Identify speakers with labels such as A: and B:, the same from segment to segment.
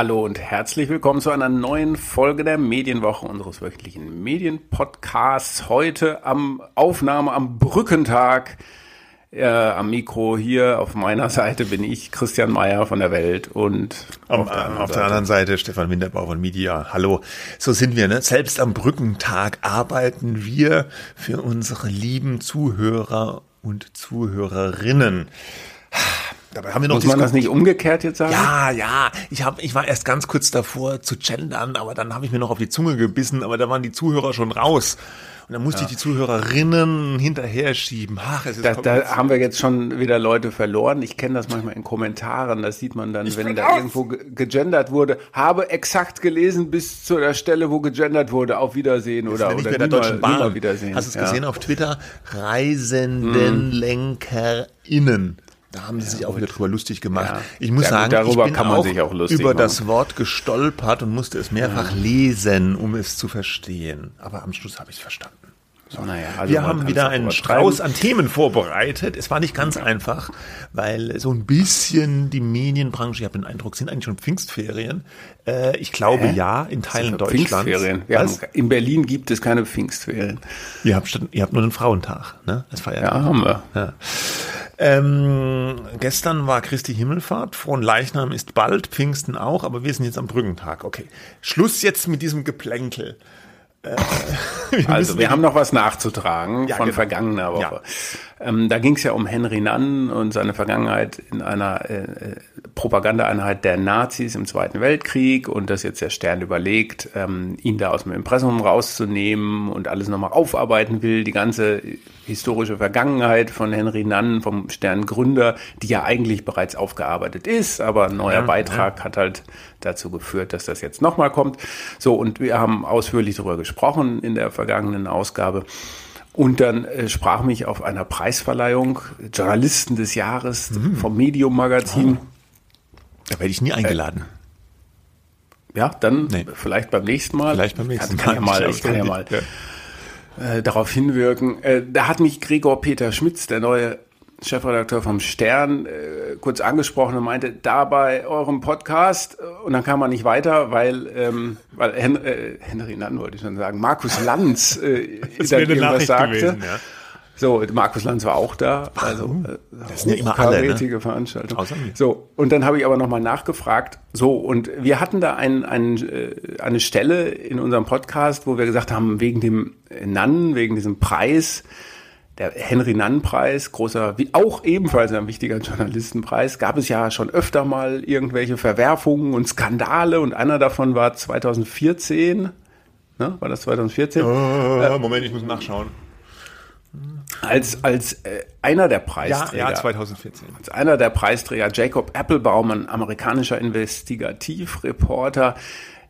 A: Hallo und herzlich willkommen zu einer neuen Folge der Medienwoche unseres wöchentlichen Medienpodcasts. Heute am Aufnahme am Brückentag. Äh, am Mikro hier auf meiner Seite bin ich, Christian Mayer von der Welt und
B: auf, der, anderen, auf der anderen Seite Stefan Winterbau von Media. Hallo, so sind wir. Ne? Selbst am Brückentag arbeiten wir für unsere lieben Zuhörer und Zuhörerinnen.
A: Dabei haben wir noch Muss man das nicht umgekehrt jetzt sagen?
B: Ja, ja. Ich, hab, ich war erst ganz kurz davor zu gendern, aber dann habe ich mir noch auf die Zunge gebissen, aber da waren die Zuhörer schon raus. Und dann musste ja. ich die Zuhörerinnen hinterher schieben. Ach,
A: es ist da, da haben wir jetzt schon wieder Leute verloren. Ich kenne das manchmal in Kommentaren. Das sieht man dann, ich wenn da aus. irgendwo gegendert wurde. Habe exakt gelesen bis zu der Stelle, wo gegendert wurde. Auf Wiedersehen das oder, oder
B: der Deutschen Bahn. Wiedersehen. Hast du es ja. gesehen auf Twitter? Reisendenlenkerinnen. Da haben sie ja, sich auch wieder drüber lustig gemacht. Ja. Ich muss ja, sagen, darüber ich bin auch, auch über machen. das Wort gestolpert und musste es mehrfach lesen, um es zu verstehen. Aber am Schluss habe ich es verstanden. So. Naja, also wir haben wieder einen Strauß an Themen vorbereitet. Es war nicht ganz einfach, weil so ein bisschen die Medienbranche, ich habe den Eindruck, sind eigentlich schon Pfingstferien. Äh, ich glaube Hä? ja, in Teilen Deutschlands. Pfingstferien.
A: Haben, in Berlin gibt es keine Pfingstferien.
B: Ihr habt, ihr habt nur den Frauentag, ne?
A: Das feiert ja, haben wir. Ja.
B: Ähm, gestern war Christi Himmelfahrt, Frohen Leichnam ist bald, Pfingsten auch, aber wir sind jetzt am Brückentag. Okay, Schluss jetzt mit diesem Geplänkel.
A: Äh, wir also wir haben noch was nachzutragen ja, von genau. vergangener Woche. Ja. Ähm, da ging es ja um Henry Nann und seine Vergangenheit in einer äh, äh, Propagandaeinheit der Nazis im Zweiten Weltkrieg und dass jetzt der Stern überlegt, ähm, ihn da aus dem Impressum rauszunehmen und alles nochmal aufarbeiten will, die ganze historische Vergangenheit von Henry Nann, vom Sterngründer, die ja eigentlich bereits aufgearbeitet ist, aber ein neuer ja, Beitrag hat halt dazu geführt, dass das jetzt nochmal kommt. So, und wir haben ausführlich darüber gesprochen in der vergangenen Ausgabe. Und dann äh, sprach mich auf einer Preisverleihung Journalisten des Jahres mhm. vom Medium Magazin. Oh.
B: Da werde ich nie eingeladen.
A: Äh, ja, dann nee. vielleicht beim nächsten Mal.
B: Vielleicht beim nächsten
A: Mal. Kann ja mal, ich kann ja mal ja. Äh, darauf hinwirken. Äh, da hat mich Gregor Peter Schmitz, der neue Chefredakteur vom Stern, äh, kurz angesprochen und meinte, da bei eurem Podcast, äh, und dann kam man nicht weiter, weil, ähm, weil Hen äh, Henry Nann wollte ich schon sagen, Markus Lanz äh,
B: das dann irgendwas sagte. Gewesen, ja.
A: So, Markus Lanz war auch da. Also,
B: äh, das sind ja immer alle, ne?
A: Veranstaltung. So, und dann habe ich aber nochmal nachgefragt. So, und wir hatten da ein, ein, äh, eine Stelle in unserem Podcast, wo wir gesagt haben, wegen dem Nann, wegen diesem Preis, der Henry-Nann-Preis, großer, wie auch ebenfalls ein wichtiger Journalistenpreis, gab es ja schon öfter mal irgendwelche Verwerfungen und Skandale und einer davon war 2014. Ne? War das 2014? Oh,
B: äh, Moment, ich muss nachschauen.
A: Als, als äh, einer der Preisträger.
B: Ja, ja, 2014.
A: Als einer der Preisträger, Jacob Applebaum, ein amerikanischer Investigativreporter,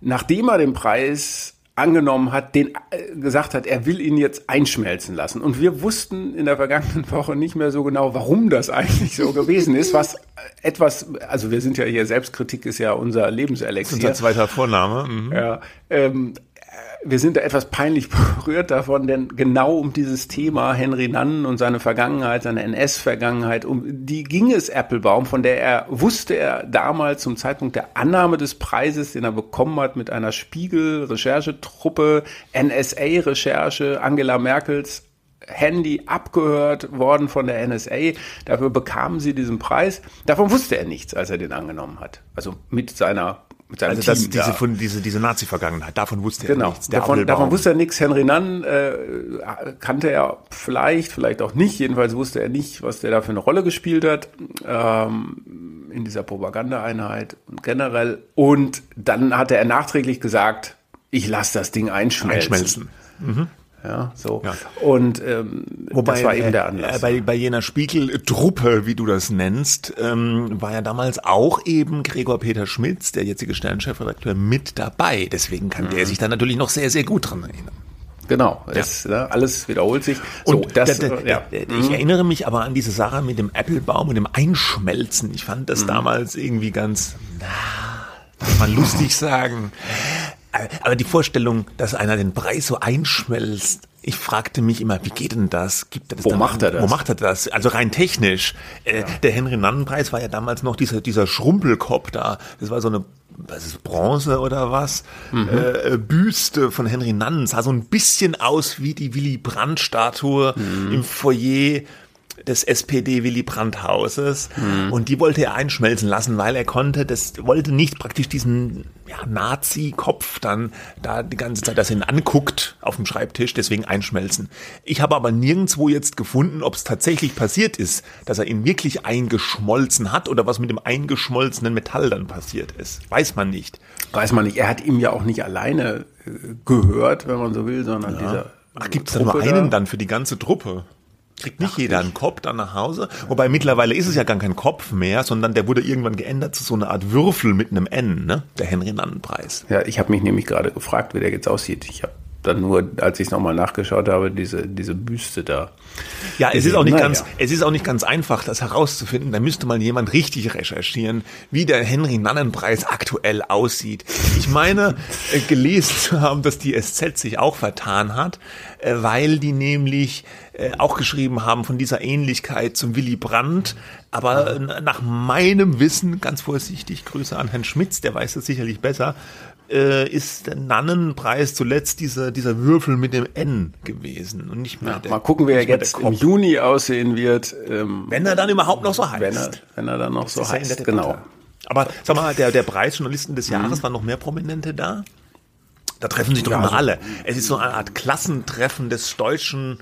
A: nachdem er den Preis angenommen hat, den äh, gesagt hat, er will ihn jetzt einschmelzen lassen. Und wir wussten in der vergangenen Woche nicht mehr so genau, warum das eigentlich so gewesen ist, was etwas, also wir sind ja hier, Selbstkritik ist ja unser Lebenselixier.
B: Unser zweiter Vorname.
A: Mhm. Ja, ähm, wir sind da etwas peinlich berührt davon, denn genau um dieses Thema Henry Nann und seine Vergangenheit, seine NS-Vergangenheit, um die ging es Applebaum, von der er wusste er damals zum Zeitpunkt der Annahme des Preises, den er bekommen hat mit einer Spiegel-Recherchetruppe, NSA-Recherche, Angela Merkels Handy abgehört worden von der NSA. Dafür bekamen sie diesen Preis. Davon wusste er nichts, als er den angenommen hat. Also mit seiner mit
B: seinem also Team. Das, diese, von, diese, diese Nazi-Vergangenheit, davon wusste er
A: genau.
B: nichts.
A: Davon, davon wusste er nichts. Henry Nann äh, kannte er vielleicht, vielleicht auch nicht. Jedenfalls wusste er nicht, was der da für eine Rolle gespielt hat ähm, in dieser Propagandaeinheit und generell. Und dann hatte er nachträglich gesagt, ich lasse das Ding einschmelzen. einschmelzen. Mhm. Ja, so. Ja. Und ähm,
B: Wobei, das war eben der Anlass. Äh, bei, bei jener Spiegeltruppe, wie du das nennst, ähm, war ja damals auch eben Gregor Peter Schmitz, der jetzige Sternchefredakteur, mit dabei. Deswegen kann mhm. der sich da natürlich noch sehr, sehr gut dran erinnern.
A: Genau, ja. es, ne, alles wiederholt sich.
B: So, und das, da, da, ja. ich mhm. erinnere mich aber an diese Sache mit dem Applebaum und dem Einschmelzen. Ich fand das mhm. damals irgendwie ganz, na, kann man lustig sagen. Aber die Vorstellung, dass einer den Preis so einschmelzt, ich fragte mich immer, wie geht denn das?
A: Gibt er das wo macht er das?
B: Wo macht er das? Also rein technisch. Äh, ja. Der Henry Nannen Preis war ja damals noch dieser, dieser Schrumpelkopf da. Das war so eine was ist Bronze oder was, mhm. äh, Büste von Henry Nannen. Sah so ein bisschen aus wie die Willy Brandt-Statue mhm. im Foyer des SPD Willy Brandt Hauses mhm. und die wollte er einschmelzen lassen, weil er konnte, das wollte nicht praktisch diesen ja, Nazi-Kopf dann da die ganze Zeit, dass er ihn anguckt auf dem Schreibtisch, deswegen einschmelzen. Ich habe aber nirgendwo jetzt gefunden, ob es tatsächlich passiert ist, dass er ihn wirklich eingeschmolzen hat oder was mit dem eingeschmolzenen Metall dann passiert ist. Weiß man nicht.
A: Weiß man nicht. Er hat ihm ja auch nicht alleine äh, gehört, wenn man so will, sondern ja. dieser
B: Ach, gibt es da nur einen dann für die ganze Truppe? Kriegt nicht Ach, jeder einen Kopf dann nach Hause. Wobei mittlerweile ist es ja gar kein Kopf mehr, sondern der wurde irgendwann geändert zu so einer Art Würfel mit einem N, ne? Der Henry-Nannen-Preis.
A: Ja, ich habe mich nämlich gerade gefragt, wie der jetzt aussieht. Ich habe dann nur, als ich es nochmal nachgeschaut habe, diese, diese Büste da.
B: Ja, es ist auch nicht naja. ganz, es ist auch nicht ganz einfach, das herauszufinden. Da müsste mal jemand richtig recherchieren, wie der Henry Nannenpreis aktuell aussieht. Ich meine, äh, gelesen zu haben, dass die SZ sich auch vertan hat, äh, weil die nämlich äh, auch geschrieben haben von dieser Ähnlichkeit zum Willy Brandt. Aber nach meinem Wissen, ganz vorsichtig, Grüße an Herrn Schmitz, der weiß es sicherlich besser, äh, ist der Nannenpreis zuletzt dieser, dieser Würfel mit dem N gewesen und nicht mehr.
A: Ja, der, mal gucken, wie er jetzt im Juni aussehen wird.
B: Ähm, wenn er dann überhaupt noch so heißt.
A: Wenn er, wenn er dann noch das so heißt, genau.
B: Aber sag mal, der, der Preis Journalisten des Jahres, mhm. waren noch mehr Prominente da? Da treffen sich doch ja, immer also, alle. Es ist so eine Art Klassentreffen des deutschen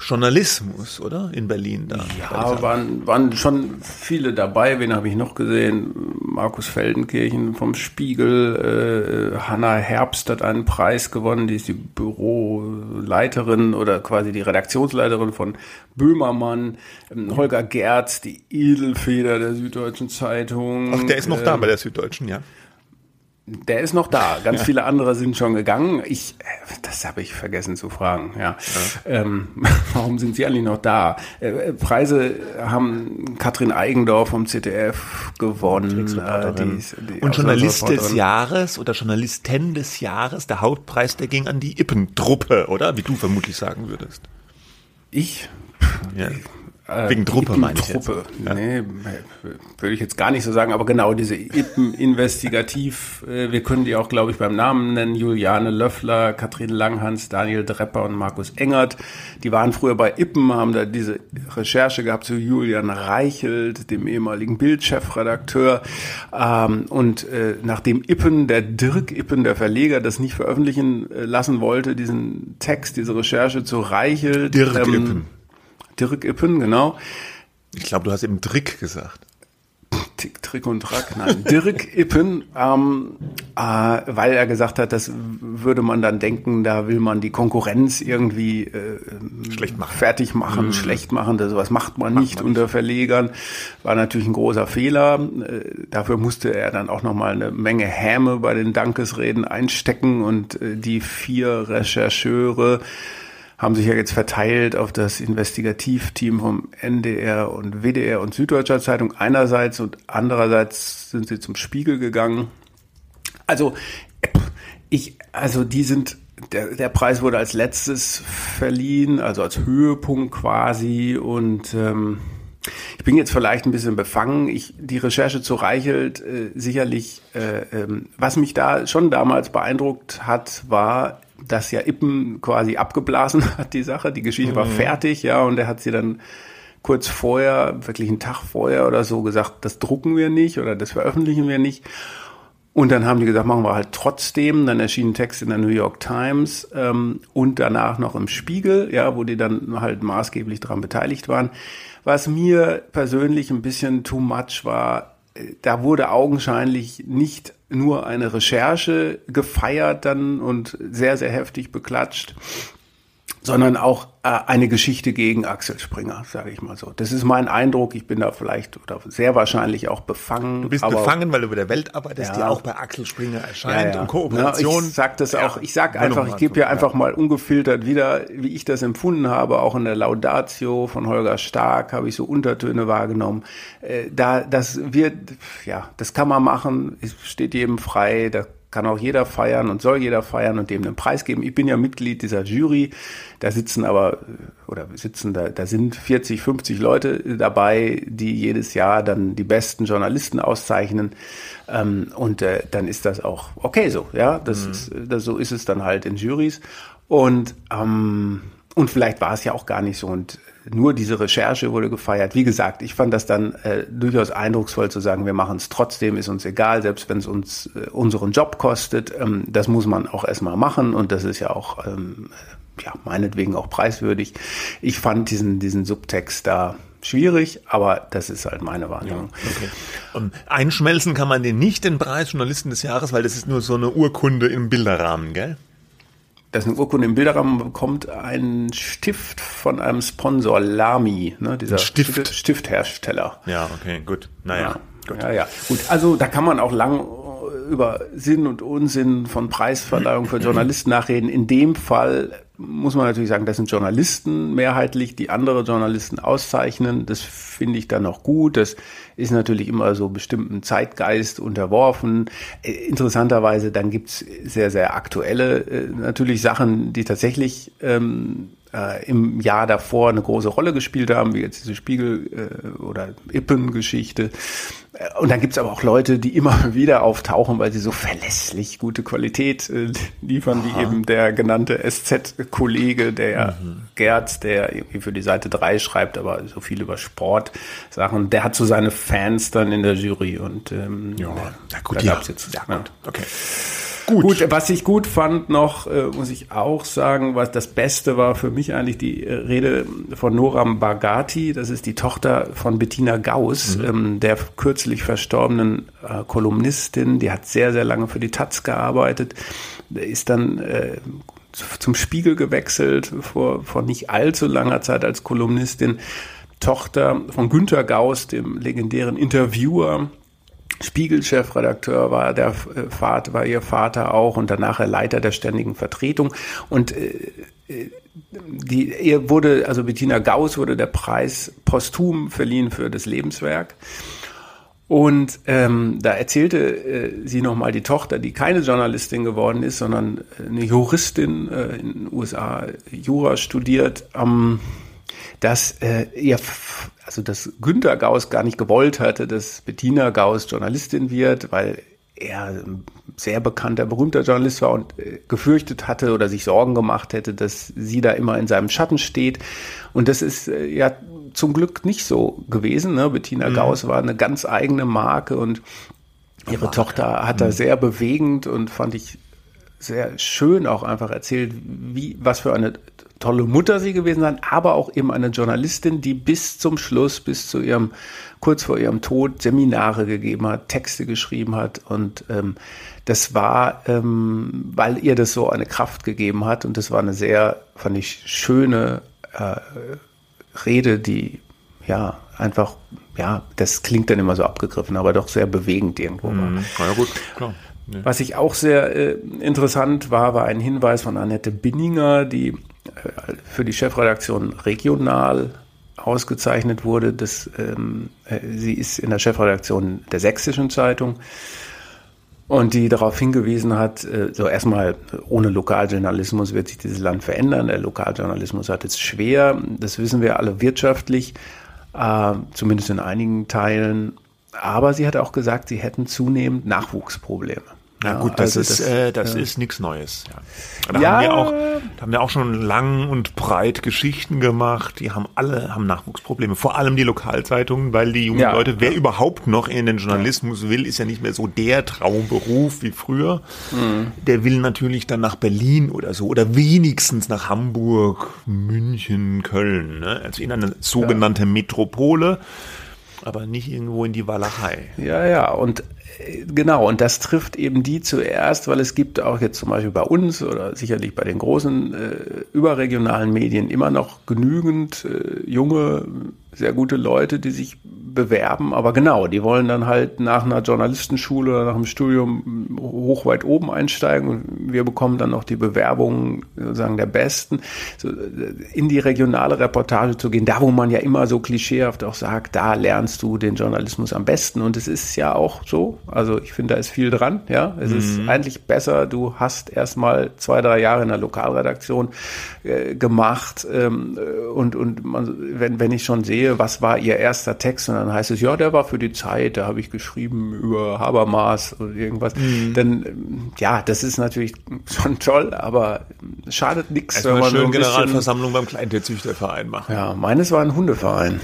B: Journalismus, oder? In Berlin da.
A: Ja, waren, waren schon viele dabei. Wen habe ich noch gesehen? Markus Feldenkirchen vom Spiegel. Äh, Hanna Herbst hat einen Preis gewonnen. Die ist die Büroleiterin oder quasi die Redaktionsleiterin von Böhmermann. Ähm, Holger Gerz, die Edelfeder der Süddeutschen Zeitung.
B: Ach, der ist noch äh, da bei der Süddeutschen, ja.
A: Der ist noch da. Ganz viele andere sind schon gegangen. Ich, das habe ich vergessen zu fragen. Ja, ja. Ähm, warum sind sie eigentlich noch da? Äh, Preise haben Katrin Eigendorf vom ZDF gewonnen. Äh,
B: die, die Und Journalist des Jahres oder Journalistin des Jahres, der Hauptpreis, der ging an die Ippentruppe, oder? Wie du vermutlich sagen würdest.
A: Ich?
B: Ja. Äh, Wegen Truppe meine ich
A: Truppe. Ja. Nee, würde ich jetzt gar nicht so sagen, aber genau, diese Ippen-Investigativ, äh, wir können die auch, glaube ich, beim Namen nennen, Juliane Löffler, Katrin Langhans, Daniel Drepper und Markus Engert. Die waren früher bei Ippen, haben da diese Recherche gehabt zu Julian Reichelt, dem ehemaligen Bildchefredakteur. Ähm, und äh, nachdem Ippen, der Dirk Ippen, der Verleger, das nicht veröffentlichen lassen wollte, diesen Text, diese Recherche zu Reichelt.
B: Dirk ähm, Ippen
A: Dirk Ippen, genau.
B: Ich glaube, du hast eben Trick gesagt.
A: Tick, Trick und Track, nein, Dirk Ippen, ähm, äh, weil er gesagt hat, das würde man dann denken, da will man die Konkurrenz irgendwie äh, schlecht machen. fertig machen, mhm. schlecht machen, das, sowas macht man macht nicht man unter nicht. Verlegern, war natürlich ein großer Fehler. Äh, dafür musste er dann auch nochmal eine Menge Häme bei den Dankesreden einstecken und äh, die vier Rechercheure haben sich ja jetzt verteilt auf das Investigativteam vom NDR und WDR und Süddeutscher Zeitung einerseits und andererseits sind sie zum Spiegel gegangen. Also ich, also die sind der, der Preis wurde als letztes verliehen, also als Höhepunkt quasi und ähm, ich bin jetzt vielleicht ein bisschen befangen. Ich, die Recherche zu Reichelt äh, sicherlich, äh, ähm, was mich da schon damals beeindruckt hat, war, dass ja Ippen quasi abgeblasen hat, die Sache. Die Geschichte mhm. war fertig, ja, und er hat sie dann kurz vorher, wirklich einen Tag vorher oder so gesagt, das drucken wir nicht oder das veröffentlichen wir nicht. Und dann haben die gesagt, machen wir halt trotzdem. Dann erschien ein Text in der New York Times ähm, und danach noch im Spiegel, ja, wo die dann halt maßgeblich daran beteiligt waren. Was mir persönlich ein bisschen too much war, da wurde augenscheinlich nicht nur eine Recherche gefeiert dann und sehr, sehr heftig beklatscht, sondern auch äh, eine Geschichte gegen Axel Springer, sage ich mal so. Das ist mein Eindruck. Ich bin da vielleicht oder sehr wahrscheinlich auch befangen.
B: Du bist aber, befangen, weil du über der Welt arbeitest, ja, die auch bei Axel Springer erscheint ja, ja. und Kooperation.
A: Ich sag das auch. Ich sag einfach, ich gebe ja einfach mal ungefiltert wieder, wie ich das empfunden habe. Auch in der Laudatio von Holger Stark habe ich so Untertöne wahrgenommen. Äh, da, das wird, ja, das kann man machen. Es steht jedem frei. Da kann auch jeder feiern und soll jeder feiern und dem einen Preis geben. Ich bin ja Mitglied dieser Jury. Da sitzen aber, oder sitzen da, da sind 40, 50 Leute dabei, die jedes Jahr dann die besten Journalisten auszeichnen. Ähm, und äh, dann ist das auch okay so, ja. Das mhm. ist, das, so ist es dann halt in Juries. Und, ähm, und vielleicht war es ja auch gar nicht so. Und nur diese Recherche wurde gefeiert. Wie gesagt, ich fand das dann äh, durchaus eindrucksvoll zu sagen, wir machen es trotzdem, ist uns egal, selbst wenn es uns äh, unseren Job kostet. Ähm, das muss man auch erstmal machen und das ist ja auch ähm, ja, meinetwegen auch preiswürdig. Ich fand diesen, diesen Subtext da schwierig, aber das ist halt meine Wahrnehmung. Ja, okay.
B: ähm, einschmelzen kann man den nicht, den Preis Journalisten des Jahres, weil das ist nur so eine Urkunde im Bilderrahmen, gell?
A: Dass eine Urkunde im Bilderrahmen bekommt, ein Stift von einem Sponsor, Lamy, ne, dieser Stift. Stifthersteller.
B: Ja, okay, gut. Naja. Ja.
A: Gut. Ja, ja, gut. Also da kann man auch lang über Sinn und Unsinn von Preisverleihung für Journalisten nachreden. In dem Fall muss man natürlich sagen, das sind Journalisten mehrheitlich, die andere Journalisten auszeichnen. Das finde ich dann auch gut. Das ist natürlich immer so bestimmten Zeitgeist unterworfen. Äh, interessanterweise, dann gibt's sehr, sehr aktuelle äh, natürlich Sachen, die tatsächlich ähm, äh, im Jahr davor eine große Rolle gespielt haben, wie jetzt diese Spiegel- äh, oder Ippen-Geschichte. Äh, und dann gibt's aber auch Leute, die immer wieder auftauchen, weil sie so verlässlich gute Qualität äh, liefern, Aha. wie eben der genannte SZ-Kollege, der mhm. Gerz, der irgendwie für die Seite 3 schreibt, aber so viel über Sport-Sachen. Der hat so seine Fans dann in der Jury und ähm,
B: ja, na gut, da ja. gab's jetzt
A: ja, gut. okay. Gut. gut. was ich gut fand noch, äh, muss ich auch sagen, was das Beste war für mich eigentlich die äh, Rede von Noram Bagati. Das ist die Tochter von Bettina Gauss, mhm. ähm, der kürzlich verstorbenen äh, Kolumnistin. Die hat sehr, sehr lange für die Taz gearbeitet. Ist dann äh, zum Spiegel gewechselt vor, vor nicht allzu langer Zeit als Kolumnistin. Tochter von Günter Gauss, dem legendären Interviewer, Spiegel-Chefredakteur war der äh, Vater, war ihr Vater auch und danach Leiter der ständigen Vertretung. Und äh, äh, die, ihr wurde, also Bettina Gauss wurde der Preis posthum verliehen für das Lebenswerk. Und ähm, da erzählte äh, sie nochmal die Tochter, die keine Journalistin geworden ist, sondern eine Juristin äh, in den USA, Jura studiert, ähm, dass äh, ihr also dass Günter Gauss gar nicht gewollt hatte, dass Bettina Gauss Journalistin wird, weil er ein sehr bekannter, berühmter Journalist war und äh, gefürchtet hatte oder sich Sorgen gemacht hätte, dass sie da immer in seinem Schatten steht. Und das ist äh, ja zum Glück nicht so gewesen. Ne? Bettina mhm. Gauss war eine ganz eigene Marke und ihre Marke. Tochter hat mhm. da sehr bewegend und fand ich sehr schön auch einfach erzählt, wie, was für eine tolle Mutter sie gewesen sein, aber auch eben eine Journalistin, die bis zum Schluss, bis zu ihrem, kurz vor ihrem Tod Seminare gegeben hat, Texte geschrieben hat und ähm, das war, ähm, weil ihr das so eine Kraft gegeben hat und das war eine sehr, fand ich, schöne äh, Rede, die ja einfach, ja, das klingt dann immer so abgegriffen, aber doch sehr bewegend irgendwo
B: war. Mhm. Ja, gut, klar.
A: Ja. Was ich auch sehr äh, interessant war, war ein Hinweis von Annette Binninger, die äh, für die Chefredaktion regional ausgezeichnet wurde. Das, ähm, äh, sie ist in der Chefredaktion der Sächsischen Zeitung und die darauf hingewiesen hat, äh, so erstmal ohne Lokaljournalismus wird sich dieses Land verändern. Der Lokaljournalismus hat es schwer, das wissen wir alle wirtschaftlich, äh, zumindest in einigen Teilen. Aber sie hat auch gesagt, sie hätten zunehmend Nachwuchsprobleme.
B: Na ja, gut, das also ist das, äh, das ja. ist nichts Neues. Ja. Da, ja. Haben wir auch, da haben wir auch schon lang und breit Geschichten gemacht. Die haben alle haben Nachwuchsprobleme. Vor allem die Lokalzeitungen, weil die jungen Leute, wer überhaupt noch in den Journalismus will, ist ja nicht mehr so der Traumberuf wie früher. Mhm. Der will natürlich dann nach Berlin oder so oder wenigstens nach Hamburg, München, Köln. Ne? Also in eine sogenannte Metropole aber nicht irgendwo in die Walachei.
A: Ja, ja, und genau, und das trifft eben die zuerst, weil es gibt auch jetzt zum Beispiel bei uns oder sicherlich bei den großen äh, überregionalen Medien immer noch genügend äh, junge, sehr gute Leute, die sich bewerben, aber genau, die wollen dann halt nach einer Journalistenschule oder nach einem Studium hoch weit oben einsteigen. Und wir bekommen dann noch die Bewerbungen sozusagen der Besten, so in die regionale Reportage zu gehen, da wo man ja immer so klischeehaft auch sagt, da lernst du den Journalismus am besten. Und es ist ja auch so, also ich finde, da ist viel dran, ja, es mhm. ist eigentlich besser, du hast erstmal zwei, drei Jahre in der Lokalredaktion äh, gemacht ähm, und, und man, wenn, wenn ich schon sehe, was war ihr erster Text und dann heißt es, ja, der war für die Zeit, da habe ich geschrieben über Habermas oder irgendwas. Mhm. Dann, ja, das ist natürlich schon toll, aber schadet nichts.
B: wenn man schön so Generalversammlung beim Kleintierzüchterverein machen.
A: Ja, meines war ein Hundeverein.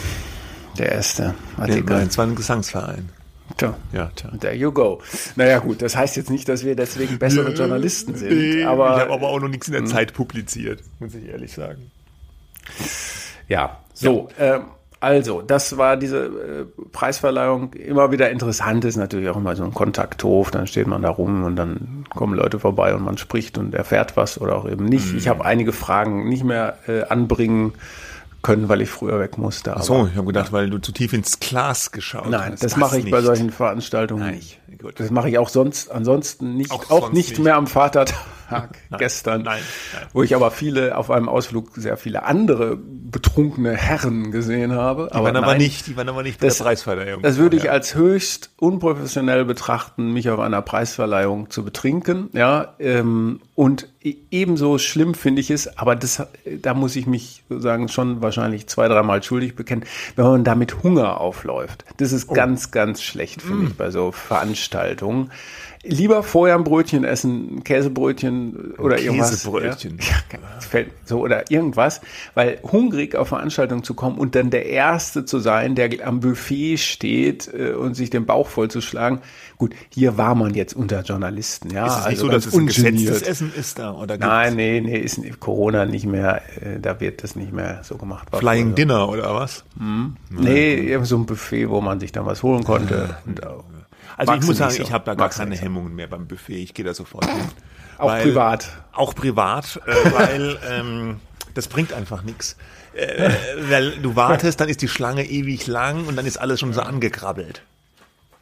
A: Der erste
B: Artikel. Ja, meins war ein Gesangsverein.
A: Tja. Ja, tja. There you go. Naja, gut, das heißt jetzt nicht, dass wir deswegen bessere Journalisten sind. Nee, aber,
B: ich habe aber auch noch nichts in der hm. Zeit publiziert, muss ich ehrlich sagen.
A: Ja, so. Ja. Ähm, also, das war diese äh, Preisverleihung. Immer wieder interessant ist natürlich auch immer so ein Kontakthof. Dann steht man da rum und dann kommen Leute vorbei und man spricht und erfährt was oder auch eben nicht. Mhm. Ich habe einige Fragen nicht mehr äh, anbringen können, weil ich früher weg musste.
B: Ach so, ich habe gedacht, weil du zu tief ins Glas geschaut
A: Nein, hast. Nein, das mache ich nicht. bei solchen Veranstaltungen Nein. nicht. Gut. Das mache ich auch sonst, ansonsten nicht, auch, auch nicht, nicht, mehr am Vatertag nein, gestern, nein, nein. wo ich aber viele auf einem Ausflug sehr viele andere betrunkene Herren gesehen habe.
B: Die aber waren aber nicht, die waren aber nicht bei
A: das, der Preisverleihung. Das würde ich als höchst unprofessionell betrachten, mich auf einer Preisverleihung zu betrinken, ja, ähm, und e-, ebenso schlimm finde ich es, aber das, da muss ich mich sozusagen schon wahrscheinlich zwei, dreimal schuldig bekennen, wenn man da mit Hunger aufläuft. Das ist oh. ganz, ganz schlecht, finde mm. ich, bei so Veranstaltungen lieber vorher ein Brötchen essen, ein Käsebrötchen oder ein irgendwas. Käsebrötchen. Ja, so oder irgendwas, weil hungrig auf Veranstaltungen zu kommen und dann der Erste zu sein, der am Buffet steht äh, und sich den Bauch vollzuschlagen. Gut, hier war man jetzt unter Journalisten, ja.
B: Ist es also nicht so, dass es ein gesetztes Essen ist da? Oder
A: Nein, nee, nee, ist Corona nicht mehr, äh, da wird das nicht mehr so gemacht.
B: Flying so. Dinner oder was?
A: Hm? Nee, so ein Buffet, wo man sich dann was holen konnte. und,
B: also Magst ich muss sagen, so. ich habe da gar Magst keine Hemmungen mehr beim Buffet. Ich gehe da sofort hin.
A: Auch weil, privat.
B: Auch privat, äh, weil ähm, das bringt einfach nichts. Äh, weil du wartest, dann ist die Schlange ewig lang und dann ist alles schon so angekrabbelt.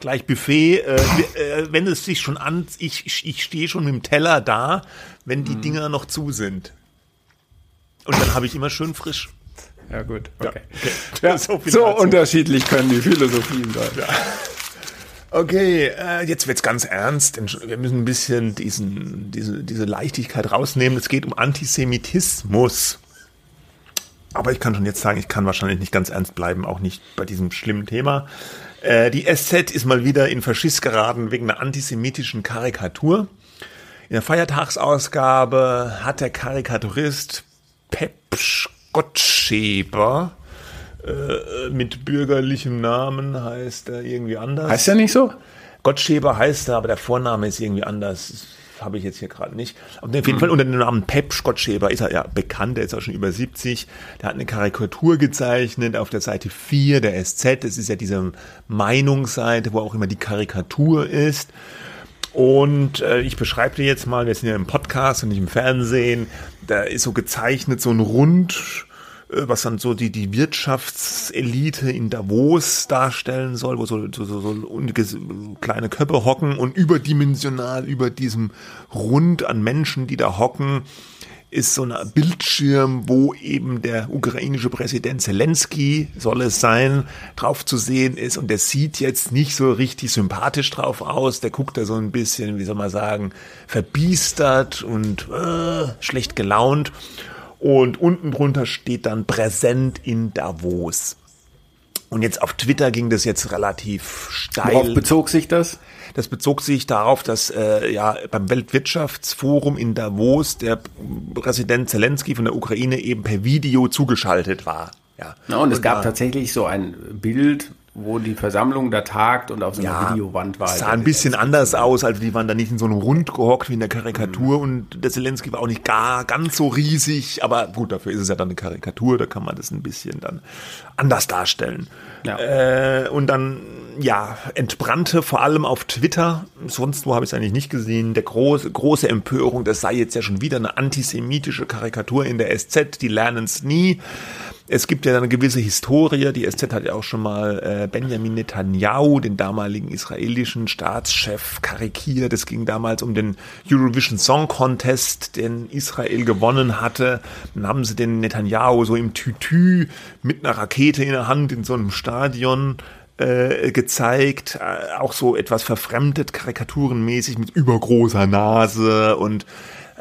B: Gleich Buffet, äh, äh, wenn es sich schon an, ich, ich, ich stehe schon mit dem Teller da, wenn die mhm. Dinger noch zu sind. Und dann habe ich immer schön frisch.
A: Ja, gut. Okay. Ja, okay. Ja, so, so unterschiedlich können die Philosophien sein. Ja.
B: Okay, äh, jetzt wird's ganz ernst. Wir müssen ein bisschen diesen, diese, diese Leichtigkeit rausnehmen. Es geht um Antisemitismus. Aber ich kann schon jetzt sagen, ich kann wahrscheinlich nicht ganz ernst bleiben, auch nicht bei diesem schlimmen Thema. Äh, die SZ ist mal wieder in Faschist geraten wegen einer antisemitischen Karikatur. In der Feiertagsausgabe hat der Karikaturist Pepsch Gottscheber äh, mit bürgerlichem Namen heißt er irgendwie anders.
A: Heißt er nicht so?
B: Gottschäber heißt er, aber der Vorname ist irgendwie anders. Habe ich jetzt hier gerade nicht. auf jeden hm. Fall unter dem Namen Pep Gottschäber ist er ja bekannt, der ist auch schon über 70. Der hat eine Karikatur gezeichnet auf der Seite 4 der SZ. Das ist ja diese Meinungsseite, wo auch immer die Karikatur ist. Und äh, ich beschreibe dir jetzt mal, wir sind ja im Podcast und nicht im Fernsehen. Da ist so gezeichnet so ein Rund äh, was dann so die, die Wirtschaftselite in Davos darstellen soll, wo so, so, so, so kleine Köpfe hocken und überdimensional über diesem Rund an Menschen, die da hocken, ist so ein Bildschirm, wo eben der ukrainische Präsident Zelensky, soll es sein, drauf zu sehen ist. Und der sieht jetzt nicht so richtig sympathisch drauf aus. Der guckt da so ein bisschen, wie soll man sagen, verbiestert und äh, schlecht gelaunt. Und unten drunter steht dann präsent in Davos. Und jetzt auf Twitter ging das jetzt relativ steil.
A: Worauf bezog sich das?
B: Das bezog sich darauf, dass äh, ja beim Weltwirtschaftsforum in Davos der Präsident Zelensky von der Ukraine eben per Video zugeschaltet war.
A: Ja. Na, und, und es gab tatsächlich so ein Bild, wo die Versammlung da tagt und auf so einer ja, Videowand war.
B: sah ein bisschen anders aus, also die waren da nicht in so einem Rund gehockt wie in der Karikatur mhm. und der Zelensky war auch nicht gar ganz so riesig, aber gut, dafür ist es ja dann eine Karikatur, da kann man das ein bisschen dann anders darstellen. Ja. Äh, und dann, ja, entbrannte vor allem auf Twitter, sonst wo habe ich es eigentlich nicht gesehen, der große, große Empörung, das sei jetzt ja schon wieder eine antisemitische Karikatur in der SZ, die lernen es nie. Es gibt ja eine gewisse Historie. Die SZ hat ja auch schon mal äh, Benjamin Netanyahu, den damaligen israelischen Staatschef, karikiert. Es ging damals um den Eurovision Song Contest, den Israel gewonnen hatte. Dann haben sie den Netanyahu so im Tütü mit einer Rakete in der Hand in so einem Stadion äh, gezeigt, äh, auch so etwas verfremdet, karikaturenmäßig mit übergroßer Nase und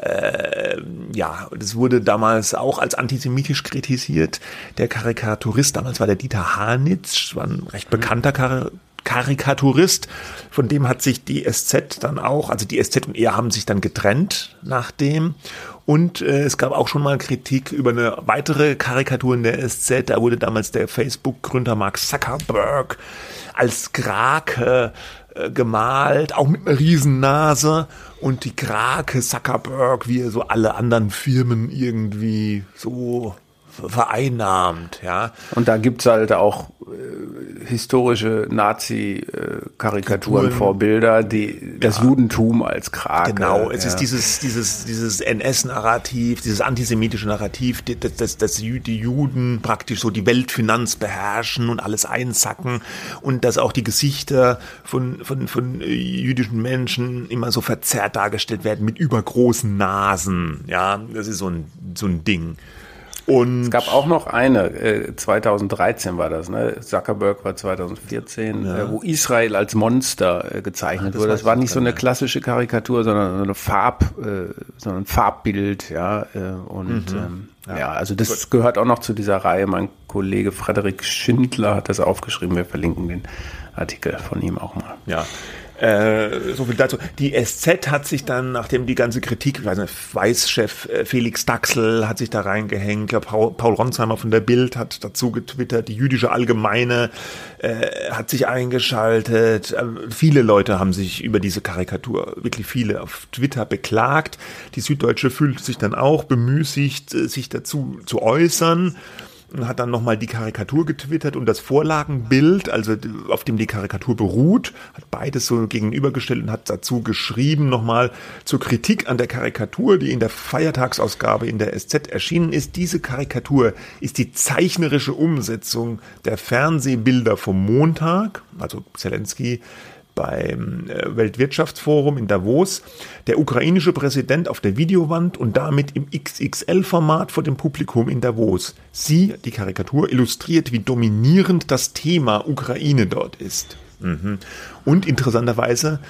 B: äh, ja, das wurde damals auch als antisemitisch kritisiert. Der Karikaturist, damals war der Dieter Hanitz, war ein recht bekannter Kar Karikaturist, von dem hat sich die SZ dann auch, also die SZ und er haben sich dann getrennt nach dem. Und äh, es gab auch schon mal Kritik über eine weitere Karikatur in der SZ. Da wurde damals der Facebook-Gründer Mark Zuckerberg als Krake äh, gemalt, auch mit einer Riesennase. Und die Krake Zuckerberg, wie so alle anderen Firmen irgendwie so vereinnahmt, ja.
A: Und da gibt's halt auch äh, historische Nazi-Karikaturen, äh, Vorbilder, die das ja. Judentum als Krake.
B: Genau, es ja. ist dieses, dieses, dieses NS-Narrativ, dieses antisemitische Narrativ, dass, dass, dass die Juden praktisch so die Weltfinanz beherrschen und alles einsacken und dass auch die Gesichter von, von, von jüdischen Menschen immer so verzerrt dargestellt werden mit übergroßen Nasen, ja. Das ist so ein, so ein Ding.
A: Und es gab auch noch eine, äh, 2013 war das, ne? Zuckerberg war 2014, ja. äh, wo Israel als Monster äh, gezeichnet das wurde. Das war nicht so eine klassische Karikatur, sondern so eine Farb, äh, sondern ein Farbbild, ja. Äh, und mhm. ähm, ja. ja. also das gehört auch noch zu dieser Reihe. Mein Kollege Frederik Schindler hat das aufgeschrieben. Wir verlinken den Artikel von ihm auch mal.
B: Ja. Äh, so viel dazu. Die SZ hat sich dann, nachdem die ganze Kritik, ich weiß nicht, Weißchef äh, Felix Daxel hat sich da reingehängt, Paul, Paul Ronsheimer von der Bild hat dazu getwittert, die jüdische Allgemeine äh, hat sich eingeschaltet. Äh, viele Leute haben sich über diese Karikatur, wirklich viele, auf Twitter beklagt. Die Süddeutsche fühlt sich dann auch bemüßigt, äh, sich dazu zu äußern und hat dann nochmal die Karikatur getwittert und das Vorlagenbild, also auf dem die Karikatur beruht, hat beides so gegenübergestellt und hat dazu geschrieben nochmal zur Kritik an der Karikatur, die in der Feiertagsausgabe in der SZ erschienen ist. Diese Karikatur ist die zeichnerische Umsetzung der Fernsehbilder vom Montag, also Zelensky beim äh, Weltwirtschaftsforum in Davos, der ukrainische Präsident auf der Videowand und damit im XXL-Format vor dem Publikum in Davos. Sie, die Karikatur, illustriert, wie dominierend das Thema Ukraine dort ist. Mhm. Und interessanterweise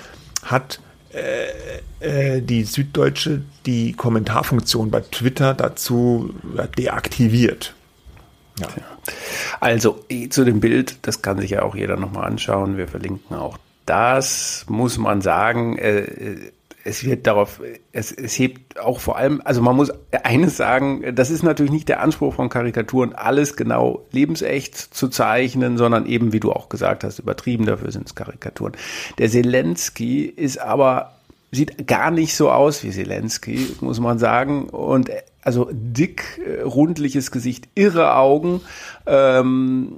B: hat äh, äh, die Süddeutsche die Kommentarfunktion bei Twitter dazu deaktiviert.
A: Ja. Also zu dem Bild, das kann sich ja auch jeder nochmal anschauen. Wir verlinken auch das muss man sagen, äh, es wird darauf, es, es hebt auch vor allem, also man muss eines sagen, das ist natürlich nicht der Anspruch von Karikaturen, alles genau lebensecht zu zeichnen, sondern eben, wie du auch gesagt hast, übertrieben, dafür sind es Karikaturen. Der Zelensky ist aber, sieht gar nicht so aus wie Zelensky, muss man sagen, und also dick, äh, rundliches Gesicht, irre Augen, ähm,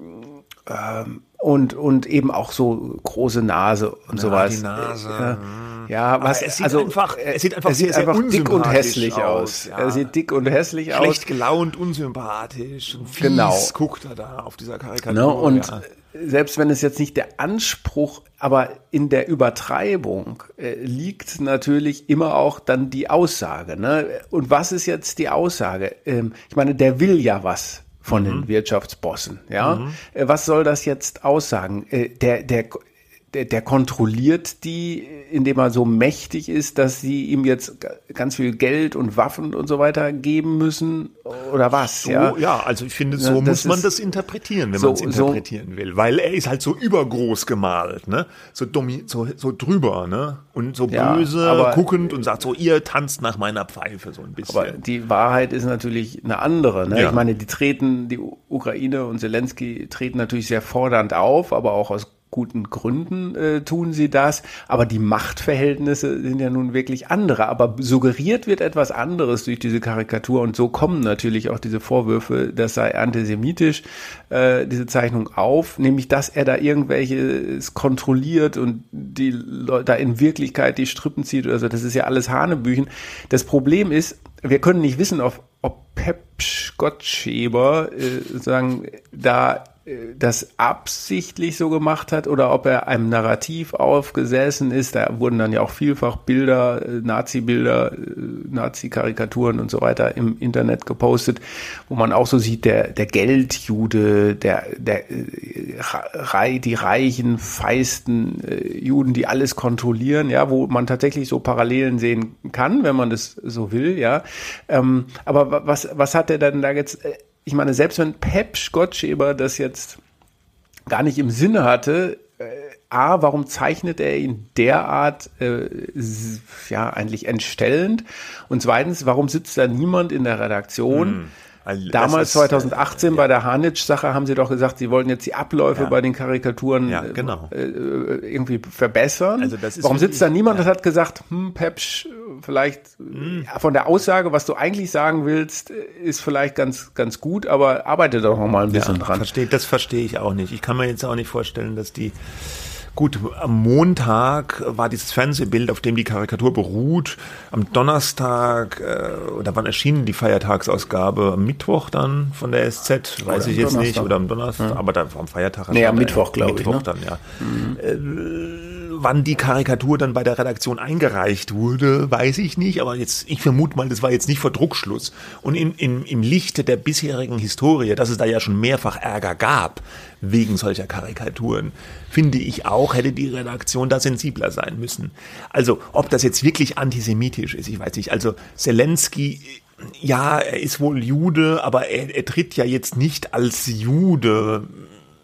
A: ähm, und, und eben auch so große Nase und Na, sowas.
B: Die Nase. Ja,
A: ja was, es sieht also, einfach, es sieht einfach, sehr, sehr einfach dick und hässlich aus. Ja. Er sieht dick und hässlich
B: Schlecht aus. Schlecht gelaunt, unsympathisch und fies
A: genau.
B: guckt er da auf dieser Karikatur.
A: No, ne, und ja. selbst wenn es jetzt nicht der Anspruch, aber in der Übertreibung äh, liegt natürlich immer auch dann die Aussage. Ne? Und was ist jetzt die Aussage? Ähm, ich meine, der will ja was von mhm. den Wirtschaftsbossen. Ja, mhm. Äh, was soll das jetzt aussagen? Äh, der, der, der, der kontrolliert die, indem er so mächtig ist, dass sie ihm jetzt ganz viel Geld und Waffen und so weiter geben müssen oder was?
B: So, ja? ja, also ich finde, so das muss man das interpretieren, wenn so, man es interpretieren so, will, weil er ist halt so übergroß gemalt, ne? So, domi so, so drüber, ne? Und so ja, böse, aber, guckend und sagt so, ihr tanzt nach meiner Pfeife so ein bisschen.
A: Aber die Wahrheit ist natürlich eine andere, ne? Ja. Ich meine, die treten, die Ukraine und Zelensky treten natürlich sehr fordernd auf, aber auch aus guten Gründen äh, tun sie das, aber die Machtverhältnisse sind ja nun wirklich andere. Aber suggeriert wird etwas anderes durch diese Karikatur und so kommen natürlich auch diese Vorwürfe, das sei antisemitisch, äh, diese Zeichnung auf, nämlich dass er da irgendwelches kontrolliert und die Leute da in Wirklichkeit die Strippen zieht oder so. Das ist ja alles Hanebüchen. Das Problem ist, wir können nicht wissen, ob, ob Pep Gottscheber äh, sagen, da das absichtlich so gemacht hat oder ob er einem Narrativ aufgesessen ist. Da wurden dann ja auch vielfach Bilder, äh, Nazi-Bilder, äh, Nazi-Karikaturen und so weiter im Internet gepostet, wo man auch so sieht, der, der Geldjude, der, der, äh, die reichen, feisten Juden, die alles kontrollieren, ja, wo man tatsächlich so Parallelen sehen kann, wenn man das so will, ja. Ähm, aber was, was hat er dann da jetzt ich meine, selbst wenn Pep Gottschieber das jetzt gar nicht im Sinne hatte, äh, A, warum zeichnet er ihn derart, äh, ja, eigentlich entstellend? Und zweitens, warum sitzt da niemand in der Redaktion, hm Damals, ist, 2018, äh, bei der Hanitsch-Sache haben sie doch gesagt, sie wollten jetzt die Abläufe ja. bei den Karikaturen
B: ja, genau.
A: äh, irgendwie verbessern. Also Warum sitzt da niemand ja. und hat gesagt, hm, Pepsch, vielleicht hm. von der Aussage, was du eigentlich sagen willst, ist vielleicht ganz, ganz gut, aber arbeite doch noch mal ein bisschen dran.
B: Verstehe, das verstehe ich auch nicht. Ich kann mir jetzt auch nicht vorstellen, dass die Gut, am Montag war dieses Fernsehbild, auf dem die Karikatur beruht. Am Donnerstag, äh, oder wann erschien die Feiertagsausgabe? Am Mittwoch dann von der SZ? Weiß ich jetzt Donnerstag. nicht. Oder am Donnerstag, ja. aber da am Feiertag.
A: Nee, am Mittwoch, glaube ich.
B: Mittwoch ne? dann, ja. Mhm. Äh, wann die Karikatur dann bei der Redaktion eingereicht wurde, weiß ich nicht, aber jetzt, ich vermute mal, das war jetzt nicht vor Druckschluss. Und in, in, im Lichte der bisherigen Historie, dass es da ja schon mehrfach Ärger gab wegen solcher Karikaturen, finde ich auch, hätte die Redaktion da sensibler sein müssen. Also, ob das jetzt wirklich antisemitisch ist, ich weiß nicht. Also, Zelensky ja, er ist wohl Jude, aber er, er tritt ja jetzt nicht als Jude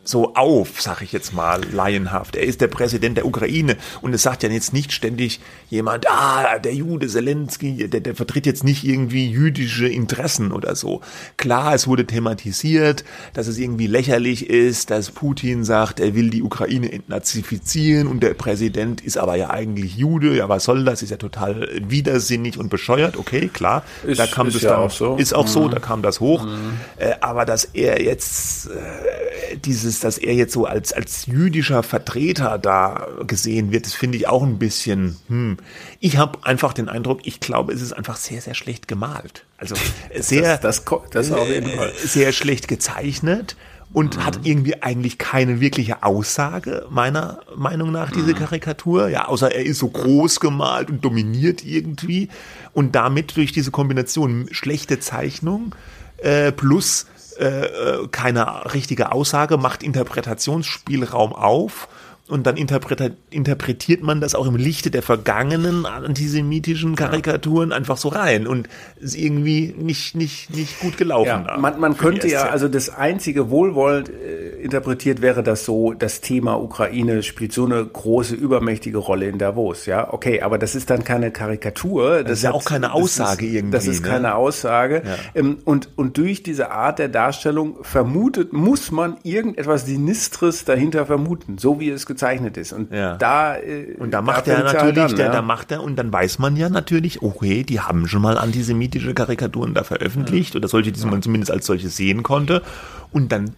B: so auf, sag ich jetzt mal, laienhaft. Er ist der Präsident der Ukraine und es sagt ja jetzt nicht ständig jemand, ah, der Jude Zelensky, der, der vertritt jetzt nicht irgendwie jüdische Interessen oder so. Klar, es wurde thematisiert, dass es irgendwie lächerlich ist, dass Putin sagt, er will die Ukraine entnazifizieren und der Präsident ist aber ja eigentlich Jude. Ja, was soll das? Ist ja total widersinnig und bescheuert. Okay, klar.
A: Ist, da kam ist das ja dann, auch so.
B: Ist auch mhm. so, da kam das hoch. Mhm. Äh, aber dass er jetzt äh, dieses dass er jetzt so als, als jüdischer Vertreter da gesehen wird, das finde ich auch ein bisschen, hm. Ich habe einfach den Eindruck, ich glaube, es ist einfach sehr, sehr schlecht gemalt. Also sehr,
A: das, das, das auf jeden Fall.
B: sehr schlecht gezeichnet und mhm. hat irgendwie eigentlich keine wirkliche Aussage, meiner Meinung nach, diese mhm. Karikatur. Ja, außer er ist so groß gemalt und dominiert irgendwie. Und damit durch diese Kombination schlechte Zeichnung äh, plus äh, äh, keine richtige Aussage, macht Interpretationsspielraum auf und dann interpretiert man das auch im Lichte der vergangenen antisemitischen Karikaturen einfach so rein und ist irgendwie nicht, nicht, nicht gut gelaufen.
A: Ja, man, man könnte ja, also das einzige wohlwollend äh, interpretiert wäre das so, das Thema Ukraine spielt so eine große, übermächtige Rolle in Davos. Ja, okay, aber das ist dann keine Karikatur.
B: Das, das ist ja auch keine Aussage ist, irgendwie.
A: Das ist ne? keine Aussage. Ja. Ähm, und, und durch diese Art der Darstellung vermutet, muss man irgendetwas Sinistres dahinter vermuten, so wie es gezeigt gezeichnet ist. Und ja. da
B: äh, und da macht er natürlich, dann, der, ja. da macht er und dann weiß man ja natürlich, okay, die haben schon mal antisemitische Karikaturen da veröffentlicht ja. oder solche, die man zumindest als solche sehen konnte. Und dann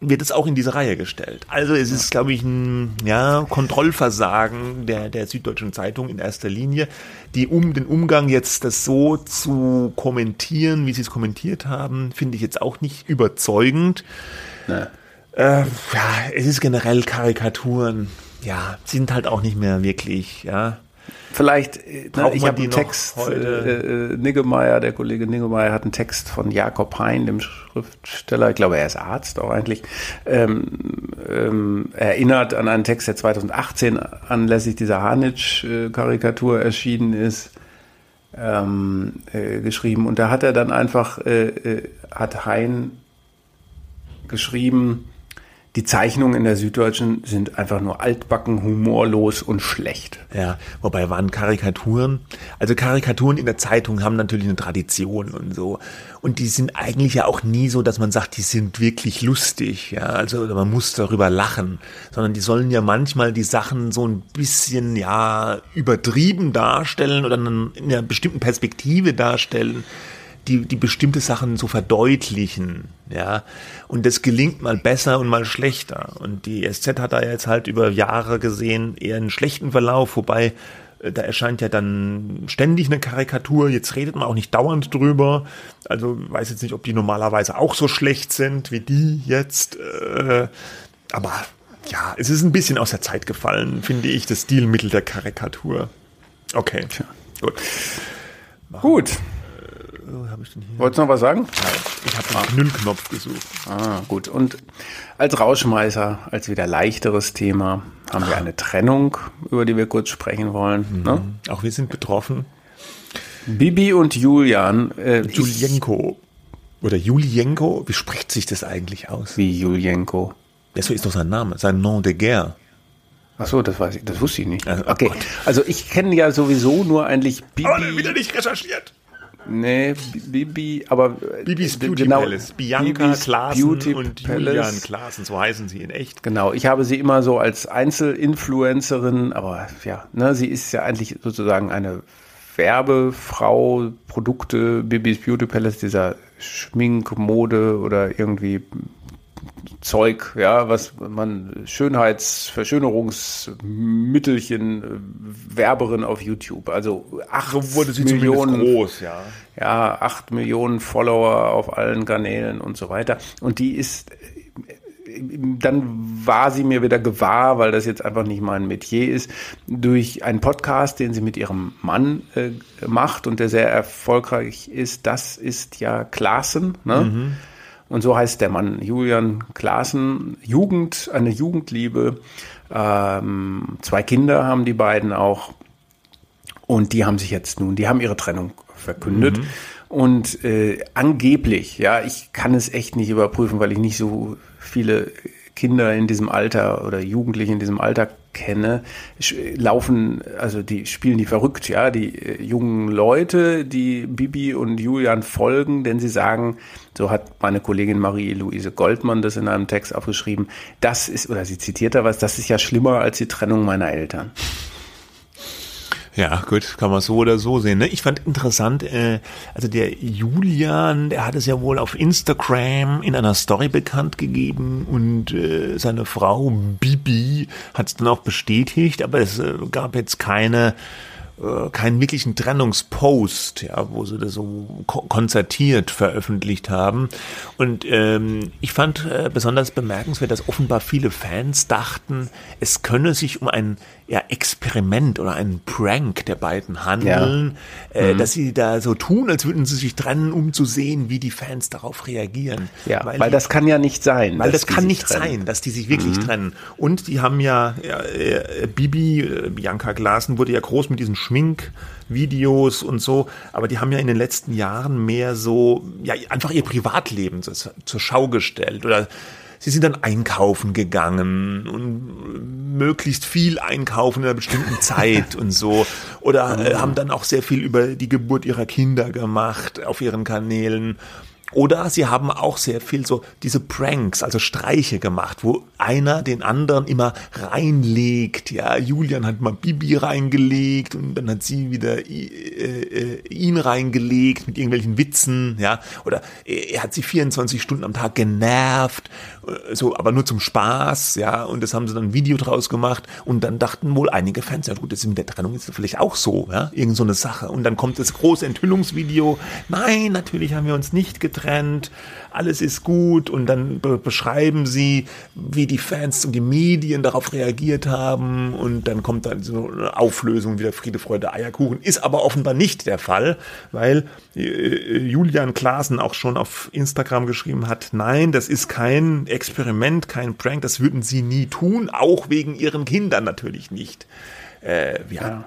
B: wird es auch in diese Reihe gestellt. Also es ist, glaube ich, ein ja, Kontrollversagen der, der Süddeutschen Zeitung in erster Linie, die um den Umgang jetzt das so zu kommentieren, wie sie es kommentiert haben, finde ich jetzt auch nicht überzeugend. Nee. Äh, ja, es ist generell Karikaturen. Ja, sind halt auch nicht mehr wirklich, ja.
A: Vielleicht, äh, ne, ich habe einen Text, äh, äh, Niggemeier, der Kollege Niggemeier hat einen Text von Jakob Hein, dem Schriftsteller, ich glaube, er ist Arzt auch eigentlich, ähm, ähm, erinnert an einen Text, der 2018 anlässlich dieser Hanitsch-Karikatur erschienen ist, ähm, äh, geschrieben. Und da hat er dann einfach, äh, äh hat Hein geschrieben, die Zeichnungen in der Süddeutschen sind einfach nur altbacken, humorlos und schlecht.
B: Ja, wobei waren Karikaturen. Also Karikaturen in der Zeitung haben natürlich eine Tradition und so. Und die sind eigentlich ja auch nie so, dass man sagt, die sind wirklich lustig. Ja, also man muss darüber lachen, sondern die sollen ja manchmal die Sachen so ein bisschen, ja, übertrieben darstellen oder in einer bestimmten Perspektive darstellen die, die bestimmte Sachen so verdeutlichen, ja. Und das gelingt mal besser und mal schlechter. Und die SZ hat da jetzt halt über Jahre gesehen eher einen schlechten Verlauf, wobei äh, da erscheint ja dann ständig eine Karikatur. Jetzt redet man auch nicht dauernd drüber. Also weiß jetzt nicht, ob die normalerweise auch so schlecht sind wie die jetzt. Äh, aber ja, es ist ein bisschen aus der Zeit gefallen, finde ich, das Stilmittel der Karikatur. Okay, Tja.
A: gut. Gut habe ich denn hier? Wolltest du noch was sagen? Nein,
B: ich habe den ah. Nullknopf gesucht.
A: Ah, gut. Und als Rauschmeißer, als wieder leichteres Thema, haben wir eine Trennung, über die wir kurz sprechen wollen. Mhm. Ne?
B: Auch wir sind betroffen.
A: Bibi und Julian.
B: Äh, Julienko. Oder Julienko, wie spricht sich das eigentlich aus?
A: Wie Julienko.
B: Das ist doch sein Name, sein Nom de guerre.
A: Ach so, das weiß ich, das wusste ich nicht. Also, okay, Gott. also ich kenne ja sowieso nur eigentlich
B: Bibi. Aber wieder nicht recherchiert.
A: Nee, Bibi, aber
B: äh, Bibis Beauty
A: genau,
B: Palace. Bianca Bibis Klaassen Beauty und Palace. Julian Klaassen, so heißen sie in echt.
A: Genau, ich habe sie immer so als Einzelinfluencerin, aber ja, ne, sie ist ja eigentlich sozusagen eine Werbefrau, Produkte, Bibis Beauty Palace, dieser Schmink, Mode oder irgendwie Zeug, ja, was man Schönheits-, Verschönerungsmittelchen, äh, Werberin auf YouTube. Also acht wurde sie Millionen groß, ja. Ja, acht Millionen Follower auf allen Kanälen und so weiter. Und die ist, dann war sie mir wieder gewahr, weil das jetzt einfach nicht mein Metier ist, durch einen Podcast, den sie mit ihrem Mann äh, macht und der sehr erfolgreich ist. Das ist ja Klaassen, ne? Mhm und so heißt der Mann, Julian Klaassen, Jugend, eine Jugendliebe. Ähm, zwei Kinder haben die beiden auch. Und die haben sich jetzt nun, die haben ihre Trennung verkündet. Mhm. Und äh, angeblich, ja, ich kann es echt nicht überprüfen, weil ich nicht so viele Kinder in diesem Alter oder Jugendliche in diesem Alter kenne, laufen, also die spielen die verrückt, ja, die äh, jungen Leute, die Bibi und Julian folgen, denn sie sagen, so hat meine Kollegin Marie-Louise Goldmann das in einem Text aufgeschrieben, das ist, oder sie zitiert da was, das ist ja schlimmer als die Trennung meiner Eltern.
B: Ja, gut, kann man so oder so sehen. Ne? Ich fand interessant, äh, also der Julian, der hat es ja wohl auf Instagram in einer Story bekannt gegeben und äh, seine Frau Bibi hat es dann auch bestätigt, aber es äh, gab jetzt keine äh, keinen wirklichen Trennungspost, ja, wo sie das so konzertiert veröffentlicht haben. Und ähm, ich fand äh, besonders bemerkenswert, dass offenbar viele Fans dachten, es könne sich um ein ja, Experiment oder einen Prank der beiden handeln, ja. äh, mhm. dass sie da so tun, als würden sie sich trennen, um zu sehen, wie die Fans darauf reagieren.
A: Ja, weil, weil das kann ja nicht sein.
B: Weil das kann nicht trennen. sein, dass die sich wirklich mhm. trennen. Und die haben ja, ja äh, Bibi, äh, Bianca Glasen wurde ja groß mit diesen Schminkvideos und so, aber die haben ja in den letzten Jahren mehr so, ja, einfach ihr Privatleben zur, Schau gestellt oder sie sind dann einkaufen gegangen und möglichst viel einkaufen in einer bestimmten Zeit und so. Oder äh, haben dann auch sehr viel über die Geburt ihrer Kinder gemacht auf ihren Kanälen. Oder sie haben auch sehr viel so diese Pranks, also Streiche gemacht, wo einer den anderen immer reinlegt. Ja, Julian hat mal Bibi reingelegt und dann hat sie wieder äh, äh, ihn reingelegt mit irgendwelchen Witzen. Ja, oder er hat sie 24 Stunden am Tag genervt, so, aber nur zum Spaß. Ja, und das haben sie dann ein Video draus gemacht und dann dachten wohl einige Fans, ja gut, das ist mit der Trennung ist vielleicht auch so, ja, irgend so eine Sache. Und dann kommt das große Enthüllungsvideo. Nein, natürlich haben wir uns nicht getrennt getrennt, alles ist gut und dann be beschreiben sie, wie die Fans und die Medien darauf reagiert haben und dann kommt dann so eine Auflösung wieder Friede, Freude, Eierkuchen. Ist aber offenbar nicht der Fall, weil äh, Julian Klaassen auch schon auf Instagram geschrieben hat, nein, das ist kein Experiment, kein Prank, das würden sie nie tun, auch wegen ihren Kindern natürlich nicht.
A: Äh, ja. ja.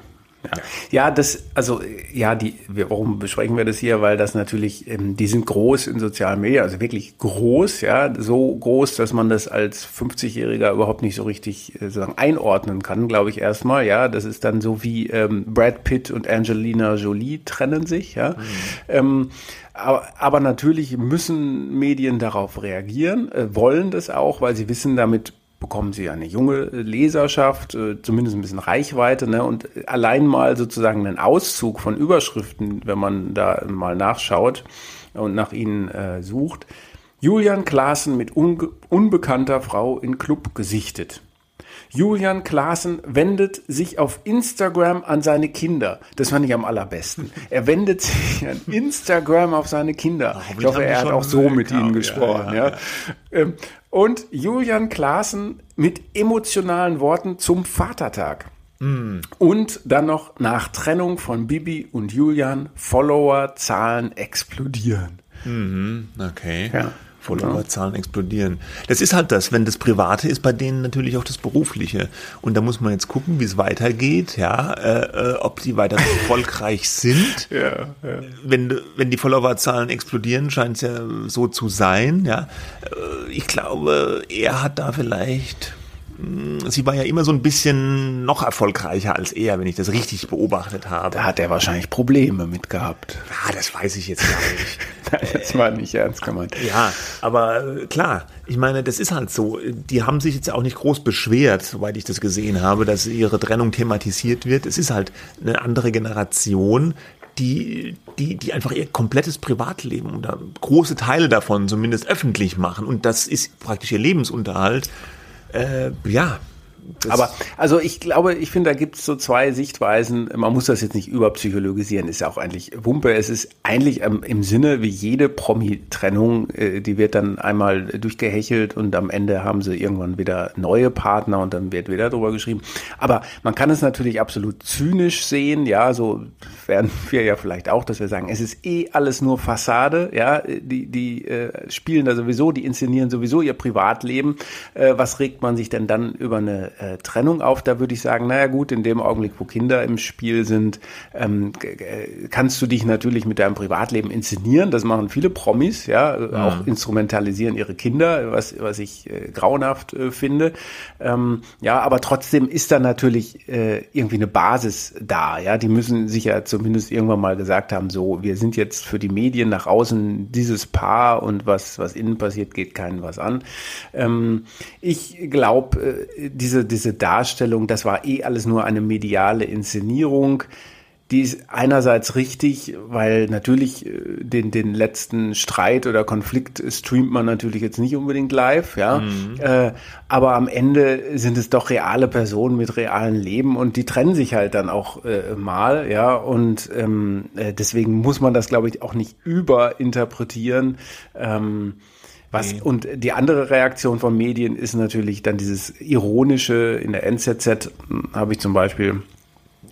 A: Ja. ja, das, also ja, die, warum besprechen wir das hier? Weil das natürlich, ähm, die sind groß in sozialen Medien, also wirklich groß, ja, so groß, dass man das als 50-Jähriger überhaupt nicht so richtig äh, sozusagen einordnen kann, glaube ich erstmal. Ja, das ist dann so wie ähm, Brad Pitt und Angelina Jolie trennen sich, ja. Mhm. Ähm, aber, aber natürlich müssen Medien darauf reagieren, äh, wollen das auch, weil sie wissen, damit bekommen sie eine junge Leserschaft, äh, zumindest ein bisschen Reichweite. Ne? Und allein mal sozusagen einen Auszug von Überschriften, wenn man da mal nachschaut und nach ihnen äh, sucht. Julian Klaassen mit unbekannter Frau in Club gesichtet. Julian Klaassen wendet sich auf Instagram an seine Kinder. Das fand ich am allerbesten. Er wendet sich an Instagram auf seine Kinder. Ich hoffe, er hat auch so mit ihnen gesprochen. Ja, ja. Ähm, und Julian Klaassen mit emotionalen Worten zum Vatertag. Mm. Und dann noch nach Trennung von Bibi und Julian Followerzahlen explodieren.
B: Mhm, okay. Ja. Followerzahlen explodieren. Das ist halt das, wenn das Private ist, bei denen natürlich auch das Berufliche. Und da muss man jetzt gucken, wie es weitergeht, ja, äh, äh ob die weiter erfolgreich sind. Ja, ja. Wenn, wenn die Followerzahlen explodieren, scheint es ja so zu sein, ja. Äh, ich glaube, er hat da vielleicht sie war ja immer so ein bisschen noch erfolgreicher als er, wenn ich das richtig beobachtet habe.
A: Da hat er wahrscheinlich Probleme mit gehabt.
B: Ja, das weiß ich jetzt gar
A: nicht. das war nicht ernst gemeint.
B: Ja, aber äh, klar, ich meine, das ist halt so. Die haben sich jetzt auch nicht groß beschwert, soweit ich das gesehen habe, dass ihre Trennung thematisiert wird. Es ist halt eine andere Generation, die, die, die einfach ihr komplettes Privatleben oder große Teile davon zumindest öffentlich machen. Und das ist praktisch ihr Lebensunterhalt. Äh, ja,
A: aber also ich glaube, ich finde, da gibt es so zwei Sichtweisen. Man muss das jetzt nicht überpsychologisieren, ist ja auch eigentlich Wumpe. Es ist eigentlich ähm, im Sinne wie jede Promi-Trennung, äh, die wird dann einmal durchgehechelt und am Ende haben sie irgendwann wieder neue Partner und dann wird wieder drüber geschrieben. Aber man kann es natürlich absolut zynisch sehen, ja, so werden wir ja vielleicht auch, dass wir sagen, es ist eh alles nur Fassade, ja, die, die äh, spielen da sowieso, die inszenieren sowieso ihr Privatleben. Äh, was regt man sich denn dann über eine äh, Trennung auf, da würde ich sagen, naja gut, in dem Augenblick, wo Kinder im Spiel sind, ähm, kannst du dich natürlich mit deinem Privatleben inszenieren. Das machen viele Promis, ja, mhm. auch instrumentalisieren ihre Kinder, was, was ich äh, grauenhaft äh, finde. Ähm, ja, aber trotzdem ist da natürlich äh, irgendwie eine Basis da, ja. Die müssen sich ja zumindest irgendwann mal gesagt haben, so, wir sind jetzt für die Medien nach außen dieses Paar und was, was innen passiert, geht keinen was an. Ähm, ich glaube, äh, diese diese Darstellung, das war eh alles nur eine mediale Inszenierung. Die ist einerseits richtig, weil natürlich äh, den, den letzten Streit oder Konflikt streamt man natürlich jetzt nicht unbedingt live, ja. Mhm. Äh, aber am Ende sind es doch reale Personen mit realen Leben und die trennen sich halt dann auch äh, mal, ja. Und ähm, äh, deswegen muss man das, glaube ich, auch nicht überinterpretieren. Ähm, was, nee. Und die andere Reaktion von Medien ist natürlich dann dieses ironische, in der NZZ habe ich zum Beispiel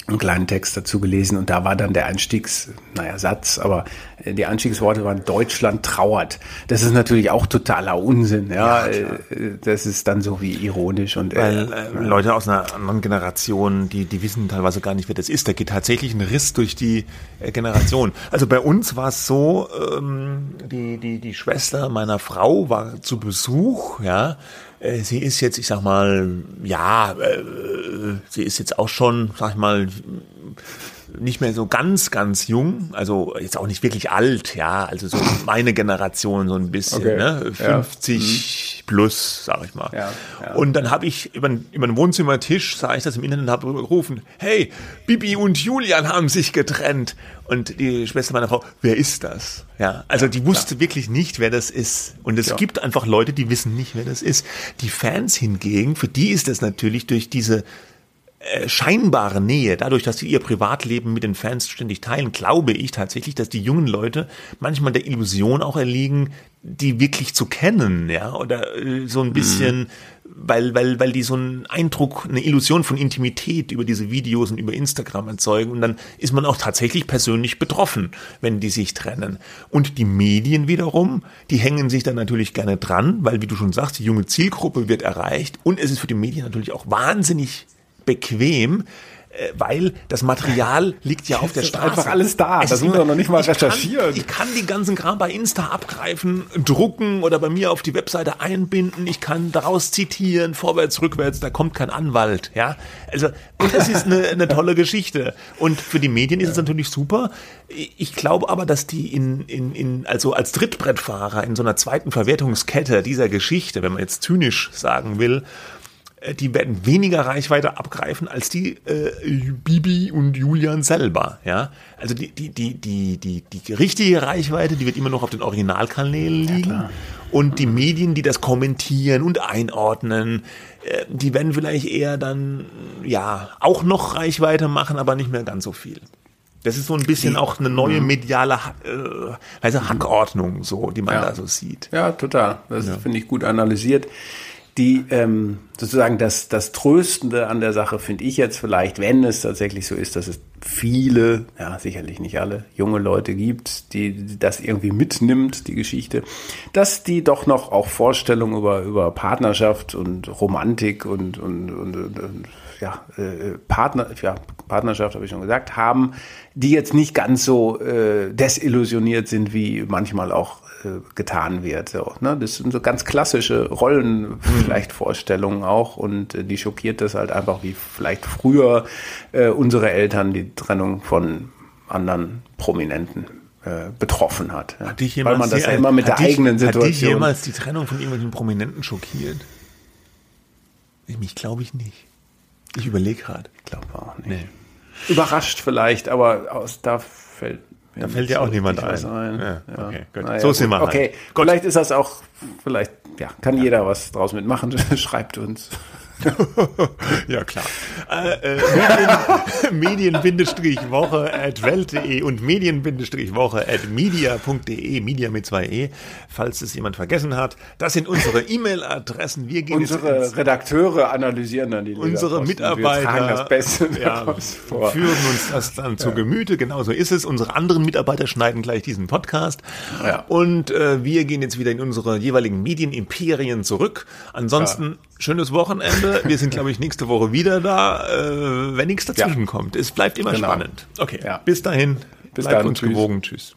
A: einen kleinen Text dazu gelesen und da war dann der Einstiegs, naja, Satz, aber äh, die Einstiegsworte waren Deutschland trauert. Das ist natürlich auch totaler Unsinn, ja. ja äh, das ist dann so wie ironisch und
B: äh, Weil äh, Leute aus einer anderen Generation, die, die wissen teilweise gar nicht, wer das ist. Da geht tatsächlich ein Riss durch die äh, Generation. Also bei uns war es so, ähm, die, die, die Schwester meiner Frau war zu Besuch, ja, äh, sie ist jetzt, ich sag mal, ja, äh, sie ist jetzt auch schon, sag ich mal, nicht mehr so ganz, ganz jung, also jetzt auch nicht wirklich alt, ja, also so meine Generation so ein bisschen, okay. ne? 50 ja. Mhm. plus, sag ich mal. Ja, ja. Und dann habe ich über, über den Wohnzimmertisch, sah ich das im Internet, habe gerufen, hey, Bibi und Julian haben sich getrennt. Und die Schwester meiner Frau, wer ist das? Ja, also die wusste wirklich nicht, wer das ist. Und es gibt einfach Leute, die wissen nicht, wer das ist. Die Fans hingegen, für die ist das natürlich durch diese äh, scheinbare Nähe, dadurch, dass sie ihr Privatleben mit den Fans ständig teilen, glaube ich tatsächlich, dass die jungen Leute manchmal der Illusion auch erliegen, die wirklich zu kennen, ja, oder äh, so ein bisschen, mhm. weil, weil, weil die so einen Eindruck, eine Illusion von Intimität über diese Videos und über Instagram erzeugen und dann ist man auch tatsächlich persönlich betroffen, wenn die sich trennen. Und die Medien wiederum, die hängen sich dann natürlich gerne dran, weil, wie du schon sagst, die junge Zielgruppe wird erreicht und es ist für die Medien natürlich auch wahnsinnig bequem, äh, weil das Material liegt ja auf der Straße.
A: Einfach alles da.
B: Es das muss man noch nicht mal ich recherchieren. Kann, ich kann die ganzen Kram bei Insta abgreifen, drucken oder bei mir auf die Webseite einbinden. Ich kann daraus zitieren, vorwärts, rückwärts. Da kommt kein Anwalt. Ja, also das ist eine, eine tolle Geschichte. Und für die Medien ist es natürlich super. Ich glaube aber, dass die in, in, in also als Trittbrettfahrer in so einer zweiten Verwertungskette dieser Geschichte, wenn man jetzt zynisch sagen will, die werden weniger Reichweite abgreifen als die äh, Bibi und Julian selber. Ja, also die die die die die die richtige Reichweite, die wird immer noch auf den Originalkanälen liegen. Ja, und die Medien, die das kommentieren und einordnen, äh, die werden vielleicht eher dann ja auch noch Reichweite machen, aber nicht mehr ganz so viel. Das ist so ein bisschen auch eine neue mhm. mediale äh, also Hackordnung, so, die man ja. da so sieht.
A: Ja, total. Das ja. finde ich gut analysiert die ähm, sozusagen das, das Tröstende an der Sache finde ich jetzt vielleicht, wenn es tatsächlich so ist, dass es viele, ja sicherlich nicht alle, junge Leute gibt, die, die das irgendwie mitnimmt, die Geschichte, dass die doch noch auch Vorstellungen über, über Partnerschaft und Romantik und, und, und, und ja, äh, Partner, ja, Partnerschaft habe ich schon gesagt, haben, die jetzt nicht ganz so äh, desillusioniert sind, wie manchmal auch äh, getan wird. So, ne? Das sind so ganz klassische Rollen, mhm. vielleicht Vorstellungen auch und äh, die schockiert das halt einfach, wie vielleicht früher äh, unsere Eltern die Trennung von anderen Prominenten äh, betroffen hat.
B: Hat dich Weil man das ja immer mit der dich, eigenen Situation. Hat dich jemals die Trennung von irgendwelchen Prominenten schockiert? Mich glaube ich nicht. Ich überlege gerade.
A: Ich glaube auch nicht. Nee. Überrascht vielleicht, aber aus, da fällt
B: da fällt ja auch niemand ein. ein.
A: Ja, ja. Okay, gut. Naja, so sind wir Okay, halt.
B: vielleicht ist das auch, vielleicht ja, kann ja. jeder was draus mitmachen. Schreibt uns. ja, klar. Äh, äh, Medien-Woche at welt.de und Medien-Woche at media.de, Media mit zwei E, falls es jemand vergessen hat. Das sind unsere E-Mail-Adressen.
A: Wir gehen unsere Redakteure analysieren dann die
B: Unsere Mitarbeiter
A: das Beste
B: ja, führen uns das dann ja. zu Gemüte. Genau so ist es. Unsere anderen Mitarbeiter schneiden gleich diesen Podcast. Ja. Und äh, wir gehen jetzt wieder in unsere jeweiligen Medienimperien zurück. Ansonsten schönes Wochenende. Wir sind, glaube ich, nächste Woche wieder da, äh, wenn nichts dazwischen ja. kommt. Es bleibt immer genau. spannend. Okay, ja. bis dahin.
A: Bis bleibt dann.
B: uns Tschüss. gewogen. Tschüss.